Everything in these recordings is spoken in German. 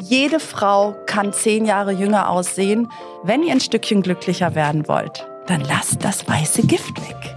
Jede Frau kann zehn Jahre jünger aussehen. Wenn ihr ein Stückchen glücklicher werden wollt, dann lasst das weiße Gift weg.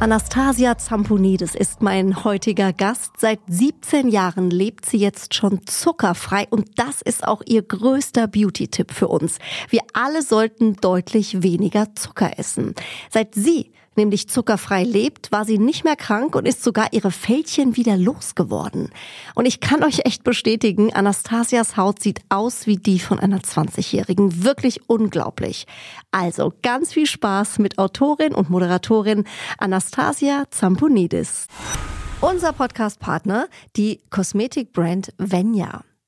Anastasia Zamponidis ist mein heutiger Gast. Seit 17 Jahren lebt sie jetzt schon zuckerfrei und das ist auch ihr größter Beauty-Tipp für uns. Wir alle sollten deutlich weniger Zucker essen. Seit sie nämlich zuckerfrei lebt, war sie nicht mehr krank und ist sogar ihre Fältchen wieder losgeworden. Und ich kann euch echt bestätigen, Anastasias Haut sieht aus wie die von einer 20-Jährigen. Wirklich unglaublich. Also ganz viel Spaß mit Autorin und Moderatorin Anastasia Zamponidis. Unser Podcast-Partner, die Kosmetikbrand Venya.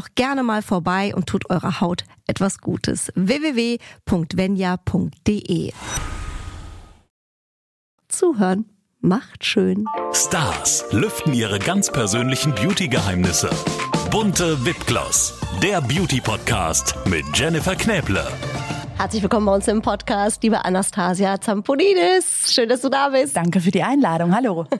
doch gerne mal vorbei und tut eurer Haut etwas Gutes. www.venya.de Zuhören macht schön. Stars lüften ihre ganz persönlichen Beauty-Geheimnisse. Bunte Wipgloss, der Beauty-Podcast mit Jennifer Knäble. Herzlich willkommen bei uns im Podcast, liebe Anastasia Zamponidis. Schön, dass du da bist. Danke für die Einladung. Hallo.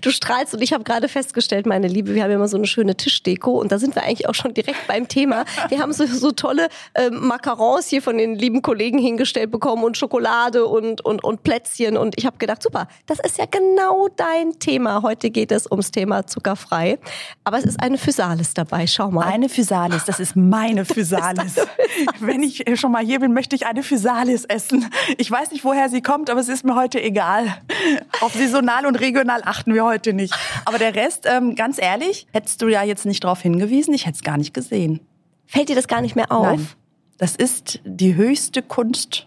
Du strahlst und ich habe gerade festgestellt, meine Liebe, wir haben immer so eine schöne Tischdeko und da sind wir eigentlich auch schon direkt beim Thema. Wir haben so, so tolle äh, Macarons hier von den lieben Kollegen hingestellt bekommen und Schokolade und, und, und Plätzchen und ich habe gedacht, super, das ist ja genau dein Thema. Heute geht es ums Thema zuckerfrei, aber es ist eine Physalis dabei. Schau mal. Eine Physalis, das ist meine Physalis. Wenn ich schon mal hier bin, möchte ich eine Physalis essen. Ich weiß nicht, woher sie kommt, aber es ist mir heute egal. Auf saisonal und regional achten wir heute nicht. Aber der Rest, ähm, ganz ehrlich, hättest du ja jetzt nicht darauf hingewiesen, ich hätte es gar nicht gesehen. Fällt dir das gar nicht mehr auf? Nein. Das ist die höchste Kunst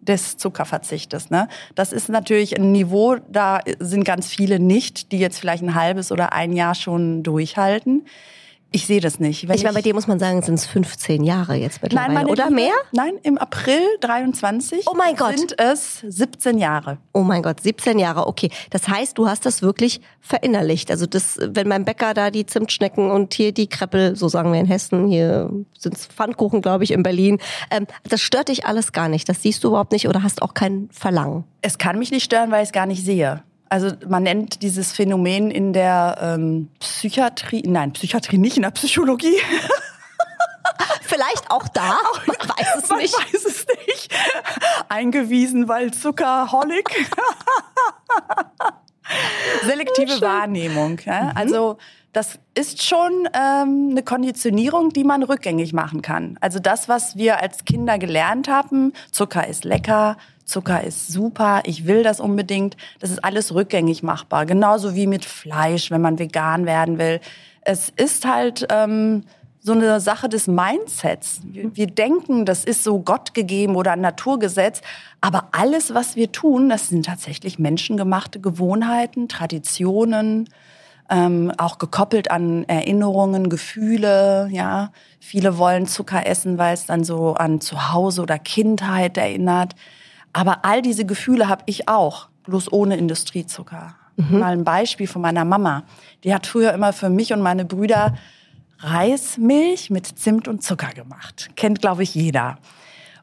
des Zuckerverzichtes. Ne? Das ist natürlich ein Niveau, da sind ganz viele nicht, die jetzt vielleicht ein halbes oder ein Jahr schon durchhalten. Ich sehe das nicht. Wenn ich meine, bei dir muss man sagen, sind es 15 Jahre jetzt mittlerweile, Nein, oder Liebe, mehr? Nein, im April 23 Oh mein Gott. sind es 17 Jahre. Oh mein Gott, 17 Jahre, okay. Das heißt, du hast das wirklich verinnerlicht. Also das, wenn mein Bäcker da die Zimtschnecken und hier die Kreppel, so sagen wir in Hessen, hier sind's Pfannkuchen, glaube ich, in Berlin, ähm, das stört dich alles gar nicht. Das siehst du überhaupt nicht oder hast auch kein Verlangen. Es kann mich nicht stören, weil ich es gar nicht sehe. Also man nennt dieses Phänomen in der ähm, Psychiatrie, nein, Psychiatrie nicht, in der Psychologie. Vielleicht auch da, man weiß es Man nicht. weiß es nicht. Eingewiesen, weil Zuckerholic. Selektive Wahrnehmung. Ja? Also das ist schon ähm, eine Konditionierung, die man rückgängig machen kann. Also das, was wir als Kinder gelernt haben, Zucker ist lecker, Zucker ist super, ich will das unbedingt, das ist alles rückgängig machbar. Genauso wie mit Fleisch, wenn man vegan werden will. Es ist halt ähm, so eine Sache des Mindsets. Wir, wir denken, das ist so Gott gegeben oder ein Naturgesetz, aber alles, was wir tun, das sind tatsächlich menschengemachte Gewohnheiten, Traditionen, ähm, auch gekoppelt an Erinnerungen, Gefühle. Ja, viele wollen Zucker essen, weil es dann so an Zuhause oder Kindheit erinnert. Aber all diese Gefühle habe ich auch, bloß ohne Industriezucker. Mal ein Beispiel von meiner Mama. Die hat früher immer für mich und meine Brüder Reismilch mit Zimt und Zucker gemacht. Kennt, glaube ich, jeder.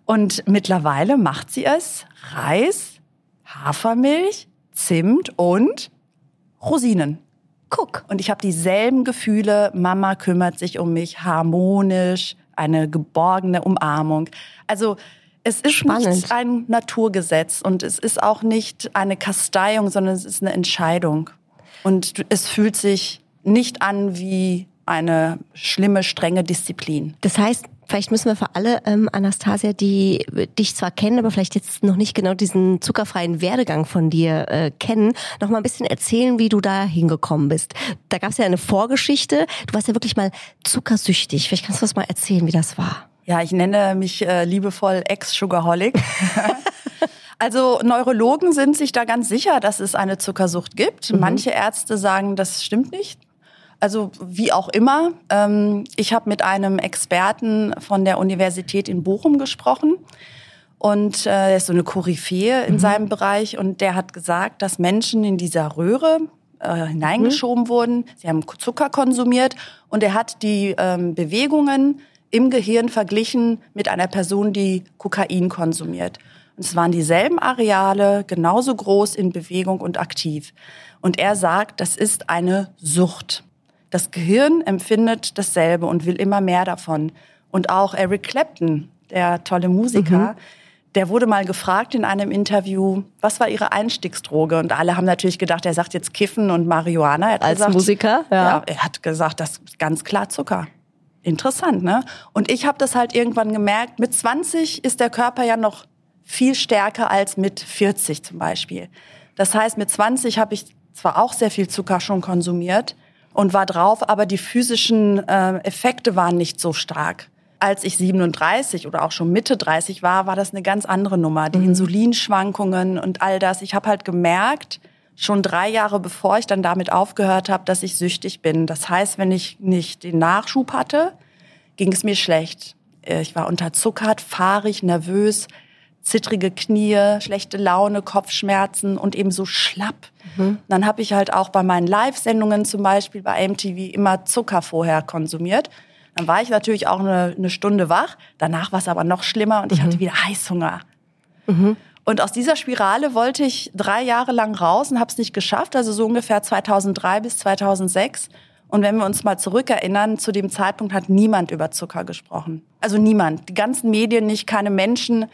Und mittlerweile macht sie es Reis, Hafermilch, Zimt und Rosinen. Guck. Und ich habe dieselben Gefühle. Mama kümmert sich um mich harmonisch, eine geborgene Umarmung. Also es ist Spannend. nicht ein Naturgesetz und es ist auch nicht eine Kasteiung, sondern es ist eine Entscheidung. Und es fühlt sich nicht an wie eine schlimme, strenge Disziplin. Das heißt, vielleicht müssen wir für alle, ähm, Anastasia, die dich zwar kennen, aber vielleicht jetzt noch nicht genau diesen zuckerfreien Werdegang von dir äh, kennen, noch mal ein bisschen erzählen, wie du da hingekommen bist. Da gab es ja eine Vorgeschichte. Du warst ja wirklich mal zuckersüchtig. Vielleicht kannst du das mal erzählen, wie das war. Ja, ich nenne mich äh, liebevoll Ex-Sugarholic. also Neurologen sind sich da ganz sicher, dass es eine Zuckersucht gibt. Mhm. Manche Ärzte sagen, das stimmt nicht. Also wie auch immer. Ähm, ich habe mit einem Experten von der Universität in Bochum gesprochen. Und äh, er ist so eine Koryphäe in mhm. seinem Bereich. Und der hat gesagt, dass Menschen in dieser Röhre äh, hineingeschoben mhm. wurden. Sie haben Zucker konsumiert. Und er hat die ähm, Bewegungen im Gehirn verglichen mit einer Person, die Kokain konsumiert. Und es waren dieselben Areale, genauso groß in Bewegung und aktiv. Und er sagt, das ist eine Sucht. Das Gehirn empfindet dasselbe und will immer mehr davon. Und auch Eric Clapton, der tolle Musiker, mhm. der wurde mal gefragt in einem Interview, was war ihre Einstiegsdroge? Und alle haben natürlich gedacht, er sagt jetzt Kiffen und Marihuana. Als gesagt, Musiker? Ja. ja. Er hat gesagt, das ist ganz klar Zucker. Interessant, ne? Und ich habe das halt irgendwann gemerkt, mit 20 ist der Körper ja noch viel stärker als mit 40 zum Beispiel. Das heißt, mit 20 habe ich zwar auch sehr viel Zucker schon konsumiert und war drauf, aber die physischen äh, Effekte waren nicht so stark. Als ich 37 oder auch schon Mitte 30 war, war das eine ganz andere Nummer. Die mhm. Insulinschwankungen und all das. Ich habe halt gemerkt, schon drei Jahre bevor ich dann damit aufgehört habe, dass ich süchtig bin. Das heißt, wenn ich nicht den Nachschub hatte, ging es mir schlecht. Äh, ich war unterzuckert, fahrig, nervös, zittrige Knie, schlechte Laune, Kopfschmerzen und eben so schlapp. Mhm. Dann habe ich halt auch bei meinen Live-Sendungen zum Beispiel bei MTV immer Zucker vorher konsumiert. Dann war ich natürlich auch eine, eine Stunde wach. Danach war es aber noch schlimmer und ich mhm. hatte wieder Heißhunger. Mhm. Und aus dieser Spirale wollte ich drei Jahre lang raus und habe es nicht geschafft, also so ungefähr 2003 bis 2006. Und wenn wir uns mal zurückerinnern, zu dem Zeitpunkt hat niemand über Zucker gesprochen. Also niemand. Die ganzen Medien nicht, keine Menschen.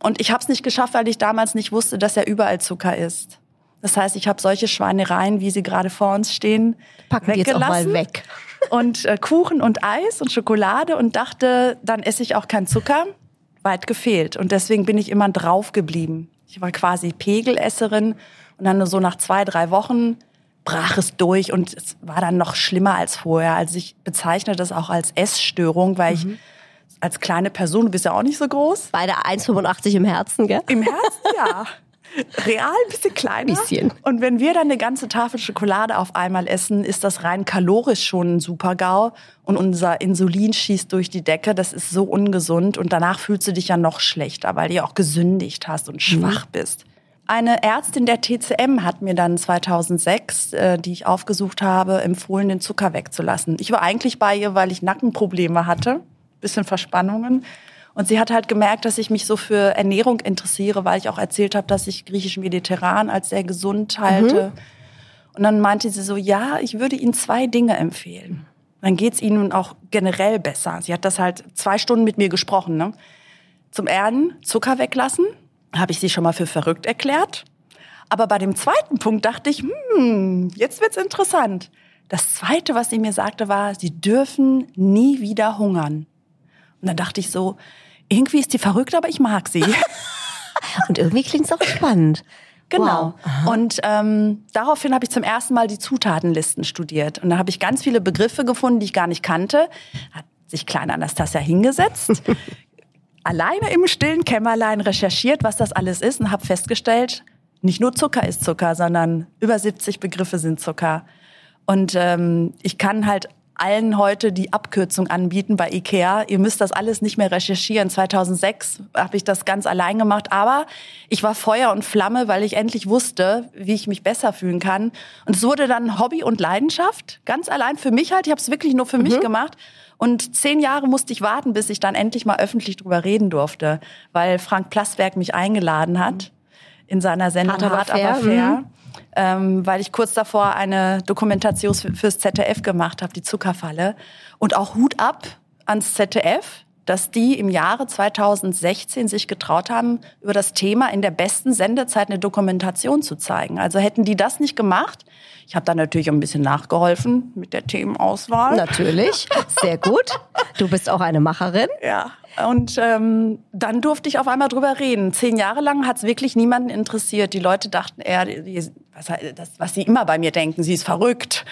Und ich habe es nicht geschafft, weil ich damals nicht wusste, dass ja überall Zucker ist. Das heißt, ich habe solche Schweinereien, wie sie gerade vor uns stehen, Packen weggelassen. Jetzt auch mal weg. Und äh, Kuchen und Eis und Schokolade und dachte, dann esse ich auch keinen Zucker weit gefehlt. Und deswegen bin ich immer drauf geblieben. Ich war quasi Pegelesserin und dann so nach zwei, drei Wochen brach es durch und es war dann noch schlimmer als vorher. Also ich bezeichne das auch als Essstörung, weil mhm. ich als kleine Person, du bist ja auch nicht so groß. Beide 1,85 im Herzen, gell? Im Herzen, ja. Real ein bisschen kleiner. Bisschen. Und wenn wir dann eine ganze Tafel Schokolade auf einmal essen, ist das rein kalorisch schon ein Super-GAU. Und unser Insulin schießt durch die Decke. Das ist so ungesund. Und danach fühlst du dich ja noch schlechter, weil du ja auch gesündigt hast und schwach mhm. bist. Eine Ärztin der TCM hat mir dann 2006, äh, die ich aufgesucht habe, empfohlen, den Zucker wegzulassen. Ich war eigentlich bei ihr, weil ich Nackenprobleme hatte, bisschen Verspannungen. Und sie hat halt gemerkt, dass ich mich so für Ernährung interessiere, weil ich auch erzählt habe, dass ich griechisch-mediterran als sehr gesund halte. Mhm. Und dann meinte sie so, ja, ich würde Ihnen zwei Dinge empfehlen. Dann geht's Ihnen auch generell besser. Sie hat das halt zwei Stunden mit mir gesprochen. Ne? Zum einen Zucker weglassen, habe ich sie schon mal für verrückt erklärt. Aber bei dem zweiten Punkt dachte ich, hm, jetzt wird's interessant. Das zweite, was sie mir sagte, war, sie dürfen nie wieder hungern. Und dann dachte ich so, irgendwie ist die verrückt, aber ich mag sie. Und irgendwie klingt es auch spannend. Genau. Wow. Und ähm, daraufhin habe ich zum ersten Mal die Zutatenlisten studiert. Und da habe ich ganz viele Begriffe gefunden, die ich gar nicht kannte. Hat sich kleine Anastasia hingesetzt, alleine im stillen Kämmerlein recherchiert, was das alles ist und habe festgestellt, nicht nur Zucker ist Zucker, sondern über 70 Begriffe sind Zucker. Und ähm, ich kann halt allen heute die Abkürzung anbieten bei IKEA. Ihr müsst das alles nicht mehr recherchieren. 2006 habe ich das ganz allein gemacht, aber ich war Feuer und Flamme, weil ich endlich wusste, wie ich mich besser fühlen kann. Und es wurde dann Hobby und Leidenschaft, ganz allein für mich halt. Ich habe es wirklich nur für mhm. mich gemacht. Und zehn Jahre musste ich warten, bis ich dann endlich mal öffentlich drüber reden durfte, weil Frank Plasberg mich eingeladen hat in seiner Sendung Hart, aber fair. Aber fair. Mhm ähm, weil ich kurz davor eine Dokumentation fürs ZDF gemacht habe, die Zuckerfalle. Und auch Hut ab ans ZDF, dass die im Jahre 2016 sich getraut haben, über das Thema in der besten Sendezeit eine Dokumentation zu zeigen. Also hätten die das nicht gemacht, ich habe da natürlich ein bisschen nachgeholfen mit der Themenauswahl. Natürlich, sehr gut. Du bist auch eine Macherin. Ja, und ähm, dann durfte ich auf einmal drüber reden. Zehn Jahre lang hat es wirklich niemanden interessiert. Die Leute dachten eher, die, was das, was sie immer bei mir denken, sie ist verrückt.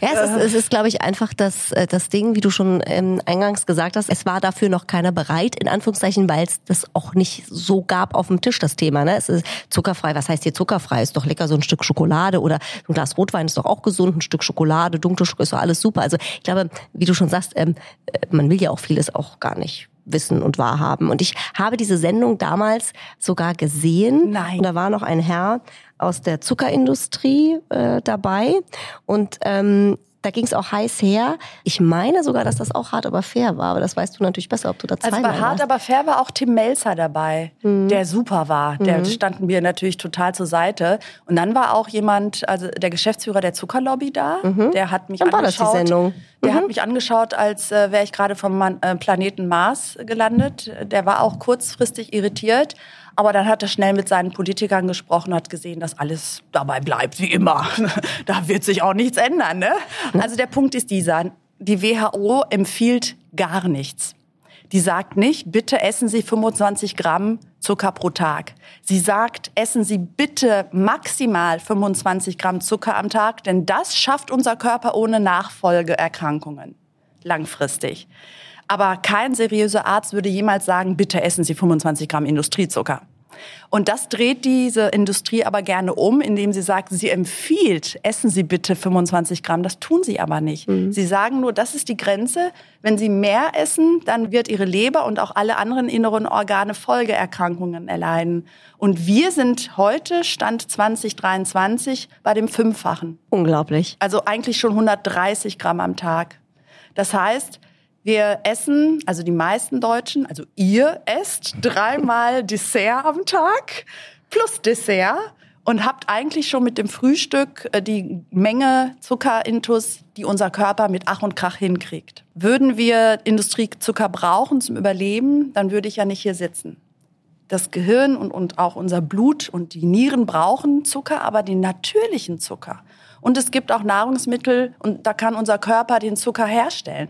Ja, es ist, es ist glaube ich, einfach das, äh, das Ding, wie du schon ähm, eingangs gesagt hast, es war dafür noch keiner bereit, in Anführungszeichen, weil es das auch nicht so gab auf dem Tisch, das Thema. Ne? Es ist zuckerfrei, was heißt hier zuckerfrei? Ist doch lecker so ein Stück Schokolade oder ein Glas Rotwein ist doch auch gesund, ein Stück Schokolade, dunkle Schokolade ist doch alles super. Also ich glaube, wie du schon sagst, ähm, äh, man will ja auch vieles auch gar nicht wissen und wahrhaben. Und ich habe diese Sendung damals sogar gesehen. Nein. Und da war noch ein Herr aus der Zuckerindustrie äh, dabei. Und ähm, da ging es auch heiß her. Ich meine sogar, dass das auch hart aber fair war, aber das weißt du natürlich besser, ob du da Also zweimal bei Hart warst. aber fair war auch Tim Melzer dabei, Mhm. der super war. Der standen mir natürlich total zur Seite. Und dann war auch jemand, also der Geschäftsführer der Zuckerlobby da, der hat mich Dann Mhm. war das die angeschaut. Sendung. Der Mhm. hat mich angeschaut, als äh, wäre ich gerade vom äh, Planeten Mars gelandet. Der war auch kurzfristig irritiert. Aber dann hat er schnell mit seinen Politikern gesprochen, hat gesehen, dass alles dabei bleibt, wie immer. da wird sich auch nichts ändern. Ne? Also der Punkt ist dieser, die WHO empfiehlt gar nichts. Die sagt nicht, bitte essen Sie 25 Gramm Zucker pro Tag. Sie sagt, essen Sie bitte maximal 25 Gramm Zucker am Tag, denn das schafft unser Körper ohne Nachfolgeerkrankungen langfristig. Aber kein seriöser Arzt würde jemals sagen, bitte essen Sie 25 Gramm Industriezucker. Und das dreht diese Industrie aber gerne um, indem sie sagt, sie empfiehlt, essen Sie bitte 25 Gramm. Das tun sie aber nicht. Sie sagen nur, das ist die Grenze. Wenn Sie mehr essen, dann wird Ihre Leber und auch alle anderen inneren Organe Folgeerkrankungen erleiden. Und wir sind heute, Stand 2023, bei dem Fünffachen. Unglaublich. Also eigentlich schon 130 Gramm am Tag. Das heißt, wir essen, also die meisten Deutschen, also ihr esst dreimal Dessert am Tag plus Dessert und habt eigentlich schon mit dem Frühstück äh, die Menge Zuckerintus, die unser Körper mit Ach und Krach hinkriegt. Würden wir Industriezucker brauchen zum Überleben, dann würde ich ja nicht hier sitzen. Das Gehirn und, und auch unser Blut und die Nieren brauchen Zucker, aber den natürlichen Zucker. Und es gibt auch Nahrungsmittel und da kann unser Körper den Zucker herstellen.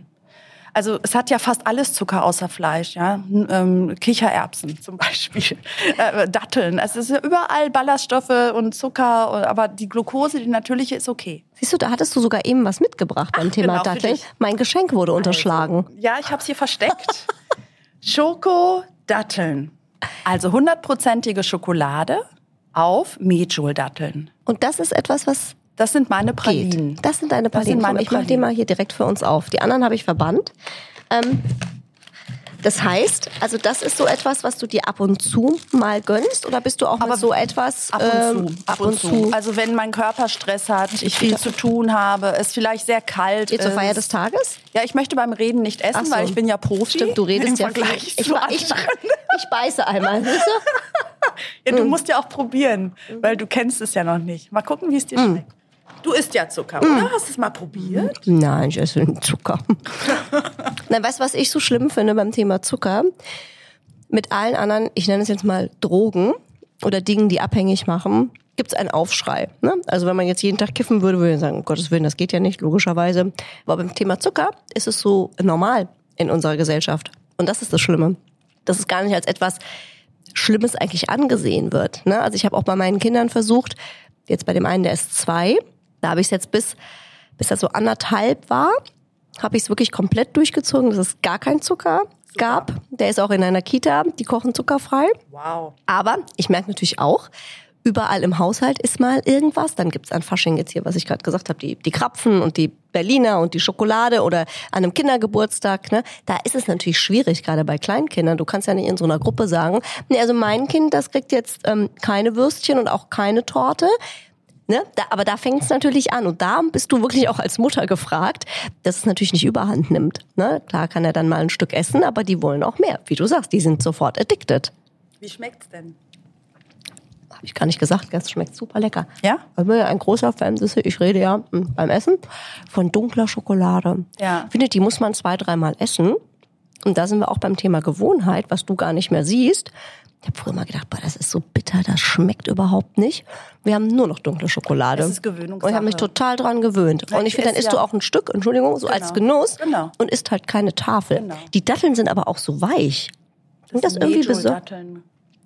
Also es hat ja fast alles Zucker außer Fleisch, ja. Ähm, Kichererbsen zum Beispiel, äh, Datteln. Es ist ja überall Ballaststoffe und Zucker, aber die Glucose, die natürliche, ist okay. Siehst du, da hattest du sogar eben was mitgebracht beim Thema genau, Datteln. Mein Geschenk wurde unterschlagen. Ja, ich habe es hier versteckt. Schoko-Datteln. Also hundertprozentige Schokolade auf Medjool-Datteln. Und das ist etwas, was Das sind meine Pralinen. geht. Das sind deine sind Pralinen. Komm, ich mache die mal hier direkt für uns auf. Die anderen habe ich verbannt. Ähm, das heißt, also das ist so etwas, was du dir ab und zu mal gönnst oder bist du auch Aber so etwas Ab und ähm, zu, ab und zu. Also wenn mein Körper Stress hat, ich viel zu tun habe, es vielleicht sehr kalt Geht zur ist. Feier des Tages? Ja, ich möchte beim Reden nicht essen, so. weil ich bin ja Profi. Stimmt, du redest ja Vergleich viel. Ich, ich, ich beiße einmal. Siehst du? Ja, Hm. du musst ja auch probieren, weil du kennst es ja noch nicht. Mal gucken, wie es dir Hm. schmeckt. Du isst ja Zucker, oder? Hast du es mal probiert? Nein, ich esse Zucker. Nein, weißt du, was ich so schlimm finde beim Thema Zucker? Mit allen anderen, ich nenne es jetzt mal Drogen oder Dingen, die abhängig machen, gibt es einen Aufschrei. Ne? Also wenn man jetzt jeden Tag kiffen würde, würde ich sagen, um Gottes Willen, das geht ja nicht, logischerweise. Aber beim Thema Zucker ist es so normal in unserer Gesellschaft. Und das ist das Schlimme. Dass es gar nicht als etwas Schlimmes eigentlich angesehen wird. Ne? Also ich habe auch bei meinen Kindern versucht, jetzt bei dem einen, der ist zwei, da habe ich es jetzt bis, bis er so anderthalb war, habe ich es wirklich komplett durchgezogen, dass es gar keinen Zucker gab. Der ist auch in einer Kita, die kochen zuckerfrei. Wow. Aber ich merke natürlich auch, überall im Haushalt ist mal irgendwas. Dann gibt's an Fasching jetzt hier, was ich gerade gesagt habe, die, die Krapfen und die Berliner und die Schokolade oder an einem Kindergeburtstag. Ne? Da ist es natürlich schwierig, gerade bei Kleinkindern. Du kannst ja nicht in so einer Gruppe sagen, nee, also mein Kind, das kriegt jetzt ähm, keine Würstchen und auch keine Torte. Ne? Da, aber da fängt es natürlich an. Und da bist du wirklich auch als Mutter gefragt, dass es natürlich nicht überhand nimmt. Ne? Klar kann er dann mal ein Stück essen, aber die wollen auch mehr. Wie du sagst, die sind sofort addicted. Wie schmeckt's denn? Habe ich gar nicht gesagt, das schmeckt super lecker. Ja? Ich bin ja ein großer Fan, ich rede ja mm, beim Essen von dunkler Schokolade. Ja. Ich finde, die muss man zwei, dreimal essen. Und da sind wir auch beim Thema Gewohnheit, was du gar nicht mehr siehst. Ich habe früher mal gedacht, boah, das ist so bitter, das schmeckt überhaupt nicht. Wir haben nur noch dunkle Schokolade. Das ist Gewöhnungssache. Und ich habe mich total dran gewöhnt. Ja, und ich ich finde, dann isst du ja- auch ein Stück, Entschuldigung, so als Genau. Genuss Genau. und isst halt keine Tafel. Genau. Die Datteln sind aber auch so weich. Und das irgendwie besonders.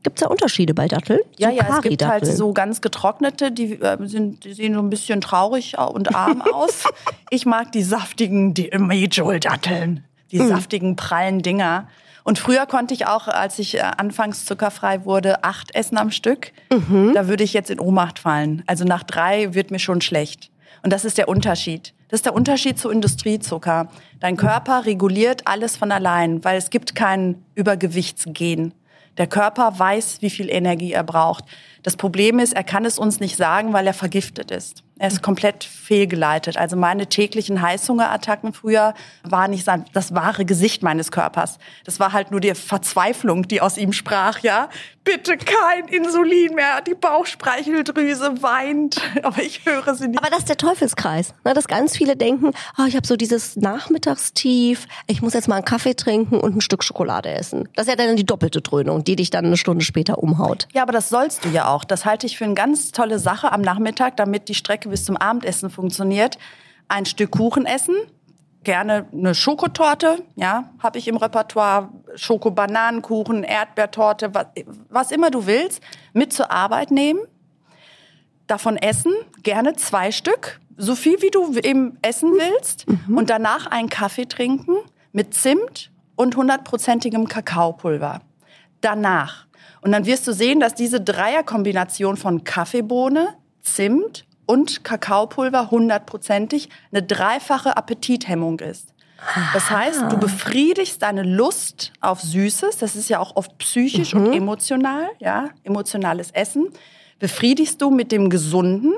Gibt es da Unterschiede bei Datteln? Ja, ja, es gibt halt so ganz getrocknete, die, äh, sind, die sehen so ein bisschen traurig und arm aus. Ich mag die saftigen, die Majol-Datteln, die mhm. saftigen, prallen Dinger. Und früher konnte ich auch, als ich äh, anfangs zuckerfrei wurde, acht essen am Stück. Mhm. Da würde ich jetzt in Ohnmacht fallen. Also nach drei wird mir schon schlecht. Und das ist der Unterschied. Das ist der Unterschied zu Industriezucker. Dein Körper reguliert alles von allein, weil es gibt kein Übergewichtsgen. Der Körper weiß, wie viel Energie er braucht. Das Problem ist, er kann es uns nicht sagen, weil er vergiftet ist. Er ist komplett fehlgeleitet. Also meine täglichen Heißhungerattacken früher waren nicht das wahre Gesicht meines Körpers. Das war halt nur die Verzweiflung, die aus ihm sprach, ja. Bitte kein Insulin mehr. Die Bauchspeicheldrüse weint. Aber ich höre sie nicht. Aber das ist der Teufelskreis. Ne? Dass ganz viele denken, oh, ich habe so dieses Nachmittagstief. Ich muss jetzt mal einen Kaffee trinken und ein Stück Schokolade essen. Das ist ja dann die doppelte Dröhnung, die dich dann eine Stunde später umhaut. Ja, aber das sollst du ja auch. Das halte ich für eine ganz tolle Sache am Nachmittag, damit die Strecke Strecke bis zum Abendessen funktioniert, ein Stück Kuchen essen, gerne eine Schokotorte, ja, habe ich im Repertoire, Schokobananenkuchen, Erdbeertorte, was, was immer du willst, mit zur Arbeit nehmen, davon essen, gerne zwei Stück, so viel wie du eben essen willst mhm. und danach einen Kaffee trinken mit Zimt und hundertprozentigem Kakaopulver. Danach. Und dann wirst du sehen, dass diese Dreierkombination von Kaffeebohne, Zimt und Kakaopulver hundertprozentig eine dreifache Appetithemmung ist. Das heißt, du befriedigst deine Lust auf Süßes, das ist ja auch oft psychisch mhm. und emotional, ja, emotionales Essen, befriedigst du mit dem Gesunden,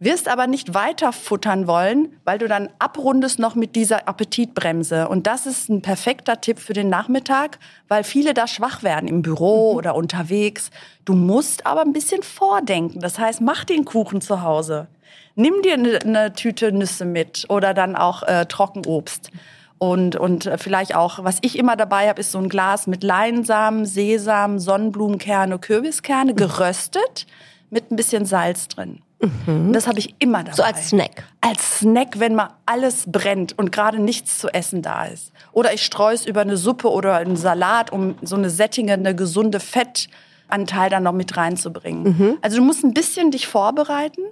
wirst aber nicht weiter futtern wollen, weil du dann abrundest noch mit dieser Appetitbremse. Und das ist ein perfekter Tipp für den Nachmittag, weil viele da schwach werden im Büro mhm. oder unterwegs. Du musst aber ein bisschen vordenken. Das heißt, mach den Kuchen zu Hause. Nimm dir eine, eine Tüte Nüsse mit oder dann auch äh, Trockenobst. Und, und vielleicht auch, was ich immer dabei habe, ist so ein Glas mit Leinsamen, Sesam, Sonnenblumenkerne, Kürbiskerne, geröstet mit ein bisschen Salz drin. Mhm. Das habe ich immer dabei. So als Snack. Als Snack, wenn mal alles brennt und gerade nichts zu essen da ist. Oder ich streue es über eine Suppe oder einen Salat, um so eine sättigende, gesunde Fettanteil dann noch mit reinzubringen. Mhm. Also du musst ein bisschen dich vorbereiten.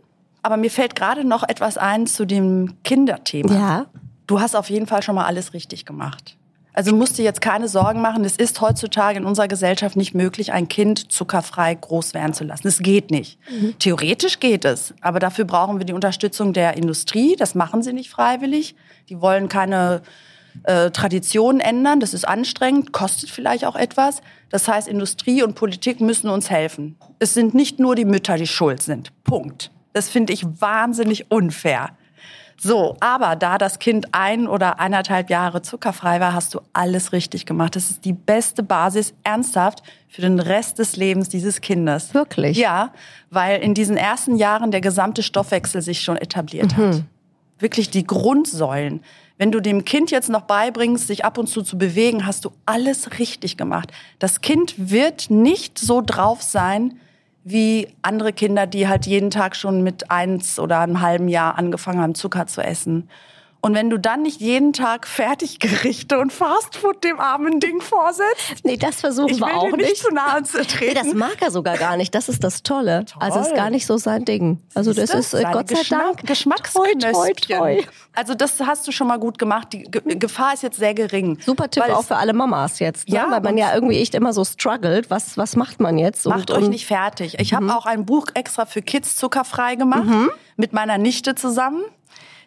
Aber mir fällt gerade noch etwas ein zu dem Kinderthema. Ja. Du hast auf jeden Fall schon mal alles richtig gemacht. Also musst du jetzt keine Sorgen machen. Es ist heutzutage in unserer Gesellschaft nicht möglich, ein Kind zuckerfrei groß werden zu lassen. Es geht nicht. Mhm. Theoretisch geht es, aber dafür brauchen wir die Unterstützung der Industrie. Das machen sie nicht freiwillig. Die wollen keine äh, Traditionen ändern. Das ist anstrengend, kostet vielleicht auch etwas. Das heißt, Industrie und Politik müssen uns helfen. Es sind nicht nur die Mütter, die schuld sind. Punkt. Das finde ich wahnsinnig unfair. So, aber da das Kind ein oder eineinhalb Jahre zuckerfrei war, hast du alles richtig gemacht. Das ist die beste Basis, ernsthaft, für den Rest des Lebens dieses Kindes. Wirklich? Ja, weil in diesen ersten Jahren der gesamte Stoffwechsel sich schon etabliert mhm. hat. Wirklich die Grundsäulen. Wenn du dem Kind jetzt noch beibringst, sich ab und zu zu bewegen, hast du alles richtig gemacht. Das Kind wird nicht so drauf sein, wie andere Kinder, die halt jeden Tag schon mit eins oder einem halben Jahr angefangen haben, Zucker zu essen. Und wenn du dann nicht jeden Tag Fertiggerichte und Fastfood dem armen Ding vorsetzt. Nee, das versuchen ich wir auch nicht. nicht zu nahe zu treten. Nee, das mag er sogar gar nicht. Das ist das Tolle. Toll. Also ist gar nicht so sein Ding. Also das ist äh, Gott sei Geschmack, Dank Geschmacksknöspchen. Also das hast du schon mal gut gemacht. Die Gefahr ist jetzt sehr gering. Super Tipp auch für alle Mamas jetzt. Ne? Ja, weil man ja irgendwie echt immer so struggelt. Was, was macht man jetzt? Macht und, euch nicht fertig. Ich mhm. habe auch ein Buch extra für Kids zuckerfrei gemacht. Mhm. Mit meiner Nichte zusammen.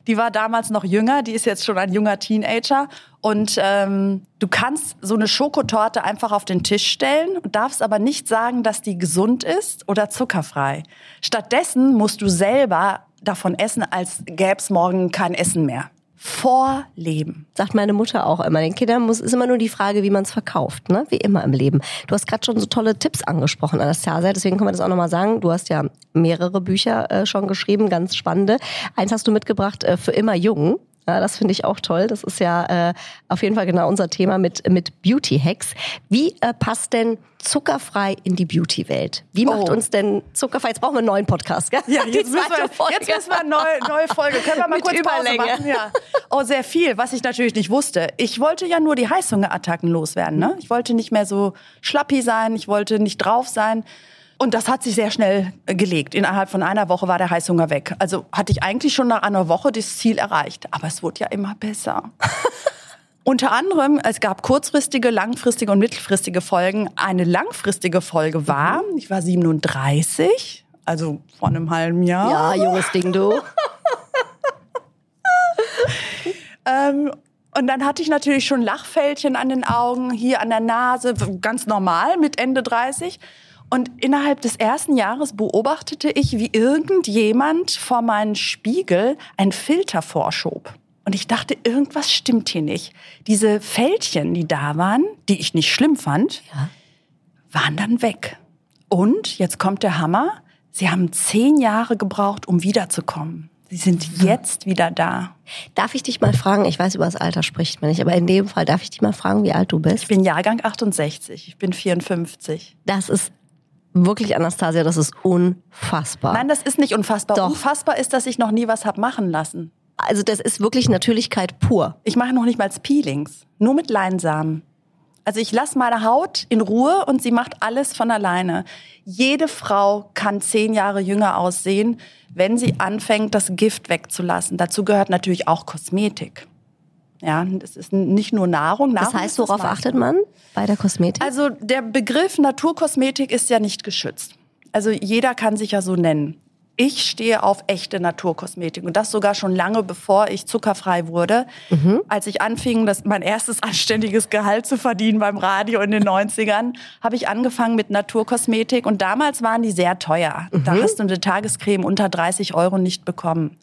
Die war damals noch jünger, die ist jetzt schon ein junger Teenager. Und ähm, du kannst so eine Schokotorte einfach auf den Tisch stellen und darfst aber nicht sagen, dass die gesund ist oder zuckerfrei. Stattdessen musst du selber davon essen, als gäb's morgen kein Essen mehr vorleben. Sagt meine Mutter auch immer. Den Kindern muss, ist immer nur die Frage, wie man es verkauft, ne? Wie immer im Leben. Du hast gerade schon so tolle Tipps angesprochen, Anastasia. Deswegen können wir das auch nochmal sagen. Du hast ja mehrere Bücher äh, schon geschrieben, ganz spannende. Eins hast du mitgebracht, äh, für immer jung. Ja, das finde ich auch toll. Das ist ja äh, auf jeden Fall genau unser Thema mit, mit Beauty-Hacks. Wie äh, passt denn zuckerfrei in die Beauty-Welt? Wie macht Oh. uns denn zuckerfrei? Jetzt brauchen wir einen neuen Podcast, gell? Ja, jetzt müssen, wir, Folge. jetzt müssen wir eine neue, neue Folge. Können wir mal Mit kurz Pause Überlänge. machen? Ja. Oh, sehr viel, was ich natürlich nicht wusste. Ich wollte ja nur die Heißhungerattacken loswerden. Ne? Ich wollte nicht mehr so schlappi sein, ich wollte nicht drauf sein. Und das hat sich sehr schnell äh, gelegt. Innerhalb von einer Woche war der Heißhunger weg. Also hatte ich eigentlich schon nach einer Woche das Ziel erreicht. Aber es wurde ja immer besser. Unter anderem, es gab kurzfristige, langfristige und mittelfristige Folgen. Eine langfristige Folge war, ich war 37, also vor einem halben Jahr. Ja, junges Ding, du. Ähm, und dann hatte ich natürlich schon Lachfältchen an den Augen, hier an der Nase, ganz normal mit Ende 30. Und innerhalb des ersten Jahres beobachtete ich, wie irgendjemand vor meinen Spiegel einen Filter vorschob. Und ich dachte, irgendwas stimmt hier nicht. Diese Fältchen, die da waren, die ich nicht schlimm fand, waren dann weg. Und jetzt kommt der Hammer. Sie haben zehn Jahre gebraucht, um wiederzukommen. Sie sind jetzt wieder da. Darf ich dich mal fragen, ich weiß, über das Alter spricht man nicht, aber in dem Fall darf ich dich mal fragen, wie alt du bist? Ich bin Jahrgang 68, ich bin 54. Das ist wirklich, Anastasia, das ist unfassbar. Nein, das ist nicht unfassbar. Doch. Unfassbar ist, dass ich noch nie was hab machen lassen. Also das ist wirklich Natürlichkeit pur. Ich mache noch nicht mal Peelings, nur mit Leinsamen. Also ich lasse meine Haut in Ruhe und sie macht alles von alleine. Jede Frau kann zehn Jahre jünger aussehen, wenn sie anfängt, das Gift wegzulassen. Dazu gehört natürlich auch Kosmetik. Ja, das ist nicht nur Nahrung. Das Nahrung heißt, das worauf meiste. achtet man bei der Kosmetik? Also der Begriff Naturkosmetik ist ja nicht geschützt. Also jeder kann sich ja so nennen. Ich stehe auf echte Naturkosmetik und das sogar schon lange bevor ich zuckerfrei wurde. Als ich anfing, das, mein erstes anständiges Gehalt zu verdienen beim Radio in den 90ern, habe ich angefangen mit Naturkosmetik und damals waren die sehr teuer. Da hast du eine Tagescreme unter 30 Euro nicht bekommen.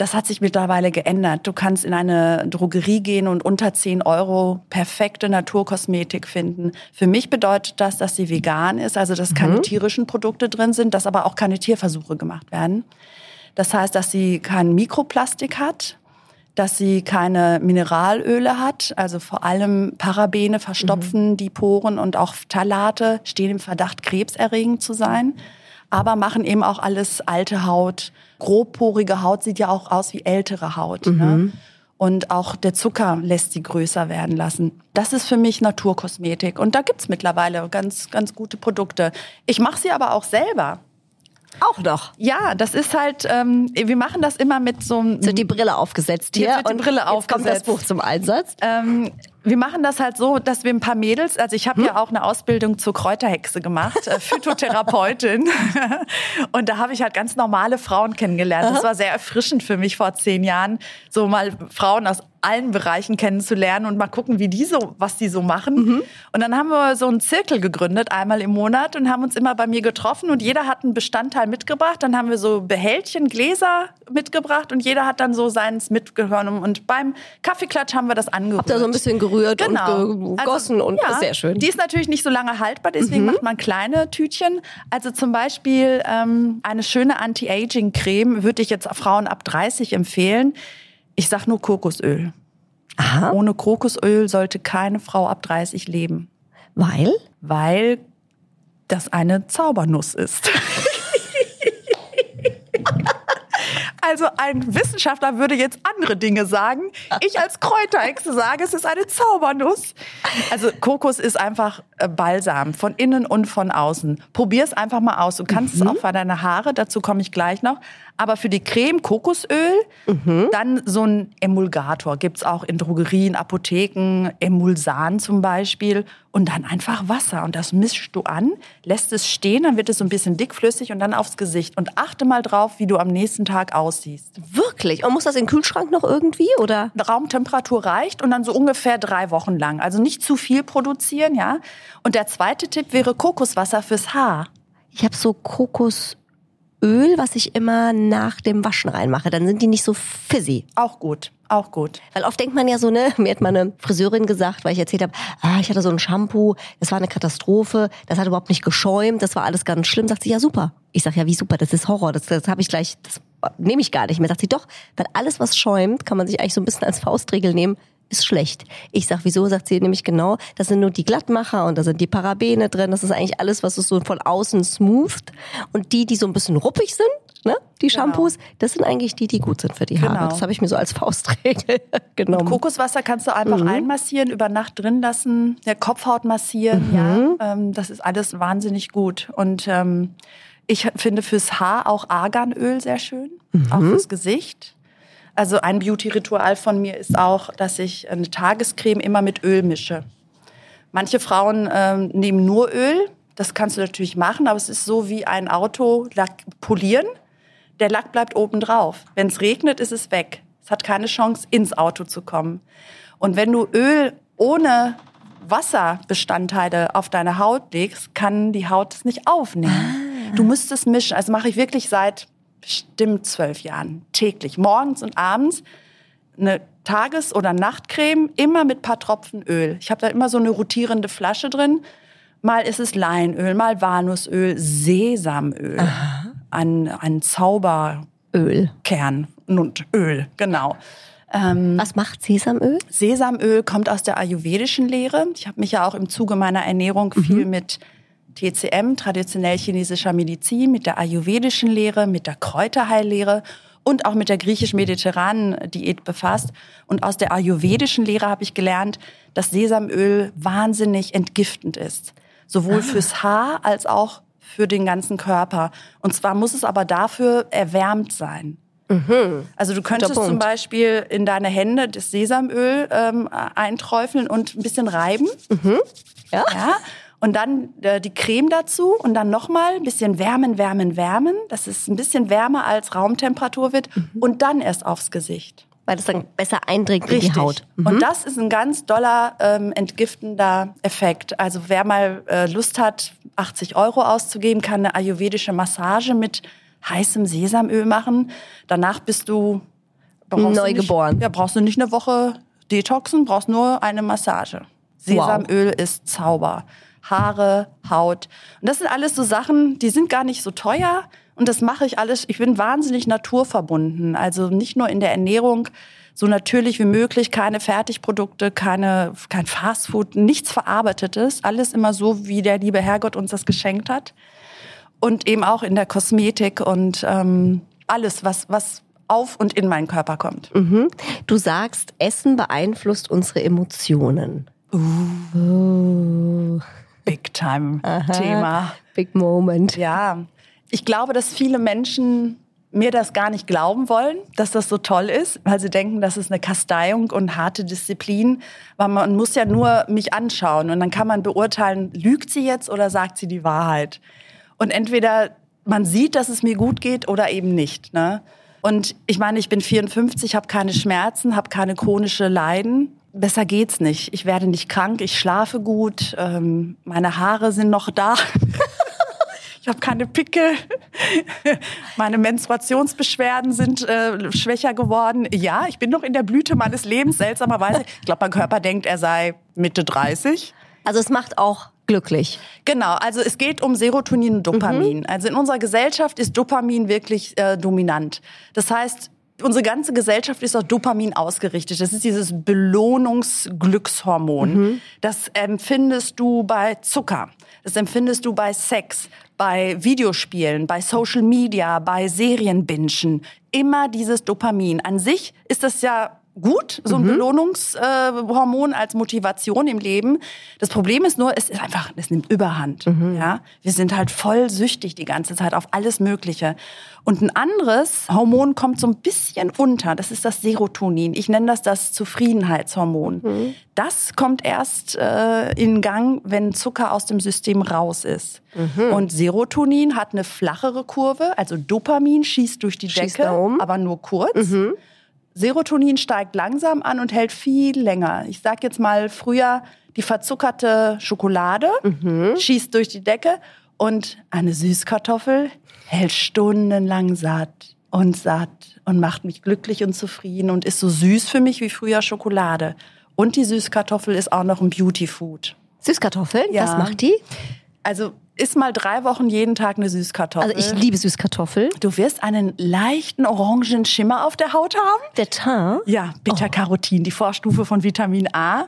Das hat sich mittlerweile geändert. Du kannst in eine Drogerie gehen und unter 10 Euro perfekte Naturkosmetik finden. Für mich bedeutet das, dass sie vegan ist, also dass keine tierischen Produkte drin sind, dass aber auch keine Tierversuche gemacht werden. Das heißt, dass sie kein Mikroplastik hat, dass sie keine Mineralöle hat, also vor allem Parabene verstopfen die Poren und auch Phthalate stehen im Verdacht, krebserregend zu sein, aber machen eben auch alles alte Haut. Grobporige Haut sieht ja auch aus wie ältere Haut. Ne? Und auch der Zucker lässt sie größer werden lassen. Das ist für mich Naturkosmetik. Und da gibt's mittlerweile ganz, ganz gute Produkte. Ich mache sie aber auch selber. auch noch. Ja, das ist halt, ähm, wir machen das immer mit so einem So die Brille aufgesetzt hier. Jetzt wird die Brille jetzt kommt das aufgesetzt. Buch zum Einsatz. Ähm, wir machen das halt so, dass wir ein paar Mädels, also ich habe ja auch eine Ausbildung zur Kräuterhexe gemacht, äh, Phytotherapeutin. Und da habe ich halt ganz normale Frauen kennengelernt. Das war sehr erfrischend für mich vor zehn Jahren, so mal Frauen aus allen Bereichen kennenzulernen und mal gucken, wie die so, was die so machen. Und dann haben wir so einen Zirkel gegründet, einmal im Monat und haben uns immer bei mir getroffen und jeder hat einen Bestandteil mitgebracht. Dann haben wir so Behältchen, Gläser mitgebracht und jeder hat dann so seins mitgehört. Und beim Kaffeeklatsch haben wir das angerührt. Habt ihr so ein bisschen gerührt Genau. und gegossen und ja, sehr schön. Die ist natürlich nicht so lange haltbar, deswegen macht man kleine Tütchen. Also zum Beispiel ähm, eine schöne Anti-Aging-Creme würde ich jetzt Frauen ab 30 empfehlen. Ich sag nur Kokosöl. Aha. Ohne Kokosöl sollte keine Frau ab 30 leben, Weil? weil das eine Zaubernuss ist. Also ein Wissenschaftler würde jetzt andere Dinge sagen. Ich als Kräuterhexe sage, es ist eine Zaubernuss. Also Kokos ist einfach äh, Balsam von innen und von außen. Probier es einfach mal aus. Du kannst es auch für deine Haare, dazu komme ich gleich noch. Aber für die Creme Kokosöl, dann so ein Emulgator gibt's auch in Drogerien, Apotheken, Emulsan zum Beispiel. Und dann einfach Wasser. Und das mischst du an, lässt es stehen, dann wird es so ein bisschen dickflüssig und dann aufs Gesicht. Und achte mal drauf, wie du am nächsten Tag aussiehst. Wirklich? Und muss das in den Kühlschrank noch irgendwie oder? Raumtemperatur reicht und dann so ungefähr drei Wochen lang. Also nicht zu viel produzieren, ja. Und der zweite Tipp wäre Kokoswasser fürs Haar. Ich habe so Kokosöl, was ich immer nach dem Waschen reinmache. Dann sind die nicht so fizzy. Auch gut, auch gut. Weil oft denkt man ja so, ne, mir hat meine Friseurin gesagt, weil ich erzählt habe, ah, ich hatte so ein Shampoo, das war eine Katastrophe, das hat überhaupt nicht geschäumt, das war alles ganz schlimm. Sagt sie, ja super. Ich sag ja, wie super, das ist Horror, das, das habe ich gleich, das nehme ich gar nicht mehr. Sagt sie, doch, weil alles, was schäumt, kann man sich eigentlich so ein bisschen als Faustregel nehmen, ist schlecht. Ich sag, wieso? Sagt sie nämlich genau, das sind nur die Glattmacher und da sind die Parabene drin. Das ist eigentlich alles, was es so von außen smootht. Und die, die so ein bisschen ruppig sind, ne, die Genau. Shampoos, das sind eigentlich die, die gut sind für die Haare. Genau. Das habe ich mir so als Faustregel genommen. Kokoswasser kannst du einfach einmassieren, über Nacht drin lassen, der Kopfhaut massieren. Ja, ähm, das ist alles wahnsinnig gut. Und ähm, ich finde fürs Haar auch Arganöl sehr schön, auch fürs Gesicht. Also ein Beauty-Ritual von mir ist auch, dass ich eine Tagescreme immer mit Öl mische. Manche Frauen ähm, nehmen nur Öl. Das kannst du natürlich machen, aber es ist so wie ein Auto Lack polieren. Der Lack bleibt oben drauf. Wenn es regnet, ist es weg. Es hat keine Chance, ins Auto zu kommen. Und wenn du Öl ohne Wasserbestandteile auf deine Haut legst, kann die Haut es nicht aufnehmen. Du musst es mischen. Also mache ich wirklich seit bestimmt zwölf Jahren täglich, morgens und abends eine Tages- oder Nachtcreme, immer mit paar Tropfen Öl. Ich habe da immer so eine rotierende Flasche drin. Mal ist es Leinöl, mal Walnussöl, Sesamöl, ein, ein Zauberkern Öl. und Öl, genau. Ähm, Was macht Sesamöl? Sesamöl kommt aus der ayurvedischen Lehre. Ich habe mich ja auch im Zuge meiner Ernährung viel mit TCM, traditionell chinesischer Medizin, mit der ayurvedischen Lehre, mit der Kräuterheillehre und auch mit der griechisch-mediterranen Diät befasst. Und aus der ayurvedischen Lehre habe ich gelernt, dass Sesamöl wahnsinnig entgiftend ist. Sowohl fürs Haar als auch für den ganzen Körper. Und zwar muss es aber dafür erwärmt sein. Also du könntest zum Beispiel in deine Hände das Sesamöl ähm, einträufeln und ein bisschen reiben. Ja. Ja. Und dann äh, die Creme dazu und dann nochmal ein bisschen wärmen, wärmen, wärmen, dass es ein bisschen wärmer als Raumtemperatur wird und dann erst aufs Gesicht. Weil das dann besser eindringt in die Haut. Und das ist ein ganz doller ähm, entgiftender Effekt. Also wer mal äh, Lust hat, 80 Euro auszugeben, kann eine ayurvedische Massage mit heißem Sesamöl machen. Danach bist du Neugeboren. Nicht, ja, brauchst du nicht eine Woche detoxen, brauchst nur eine Massage. Sesamöl ist Zauber. Haare, Haut. Und das sind alles so Sachen, die sind gar nicht so teuer. Und das mache ich alles. Ich bin wahnsinnig naturverbunden. Also nicht nur in der Ernährung, so natürlich wie möglich, keine Fertigprodukte, keine, kein Fastfood, nichts Verarbeitetes. Alles immer so, wie der liebe Herrgott uns das geschenkt hat. Und eben auch in der Kosmetik und ähm, alles, was, was auf und in meinen Körper kommt. Mhm. Du sagst, Essen beeinflusst unsere Emotionen. Uh. Big Time Thema. Big Moment. Ja, ich glaube, dass viele Menschen mir das gar nicht glauben wollen, dass das so toll ist, weil sie denken, das ist eine Kasteiung und harte Disziplin. Weil man muss ja nur mich anschauen und dann kann man beurteilen, lügt sie jetzt oder sagt sie die Wahrheit. Und entweder man sieht, dass es mir gut geht oder eben nicht. Ne? Und ich meine, ich bin 54, habe keine Schmerzen, habe keine chronische Leiden. Besser geht's nicht. Ich werde nicht krank, ich schlafe gut, ähm, meine Haare sind noch da. Ich habe keine Pickel. Meine Menstruationsbeschwerden sind äh, schwächer geworden. Ja, ich bin noch in der Blüte meines Lebens, seltsamerweise. Ich glaube, mein Körper denkt, er sei Mitte 30. Also es macht auch glücklich. Genau, also es geht um Serotonin und Dopamin. Also in unserer Gesellschaft ist Dopamin wirklich äh, dominant. Das heißt, unsere ganze Gesellschaft ist auf Dopamin ausgerichtet. Das ist dieses Belohnungsglückshormon. Das empfindest du bei Zucker. Das empfindest du bei Sex, bei Videospielen, bei Social Media, bei Serienbingen. Immer dieses Dopamin. An sich ist das ja gut, so ein Belohnungshormon als Motivation im Leben. Das Problem ist nur, es ist einfach, es nimmt Überhand. Ja, wir sind halt voll süchtig die ganze Zeit auf alles Mögliche. Und ein anderes Hormon kommt so ein bisschen unter. Das ist das Serotonin. Ich nenne das das Zufriedenheitshormon. Das kommt erst äh, in Gang, wenn Zucker aus dem System raus ist. Und Serotonin hat eine flachere Kurve, also Dopamin schießt durch die Schießt Decke, aber nur kurz. Serotonin steigt langsam an und hält viel länger. Ich sag jetzt mal früher die verzuckerte Schokolade schießt durch die Decke und eine Süßkartoffel hält stundenlang satt und satt und macht mich glücklich und zufrieden und ist so süß für mich wie früher Schokolade. Und die Süßkartoffel ist auch noch ein Beauty Food. Süßkartoffeln, Ja. was macht die? Also iss mal drei Wochen jeden Tag eine Süßkartoffel. Also ich liebe Süßkartoffel. Du wirst einen leichten orangen Schimmer auf der Haut haben. Der Teint? Ja, Beta-Carotin, die Vorstufe von Vitamin A.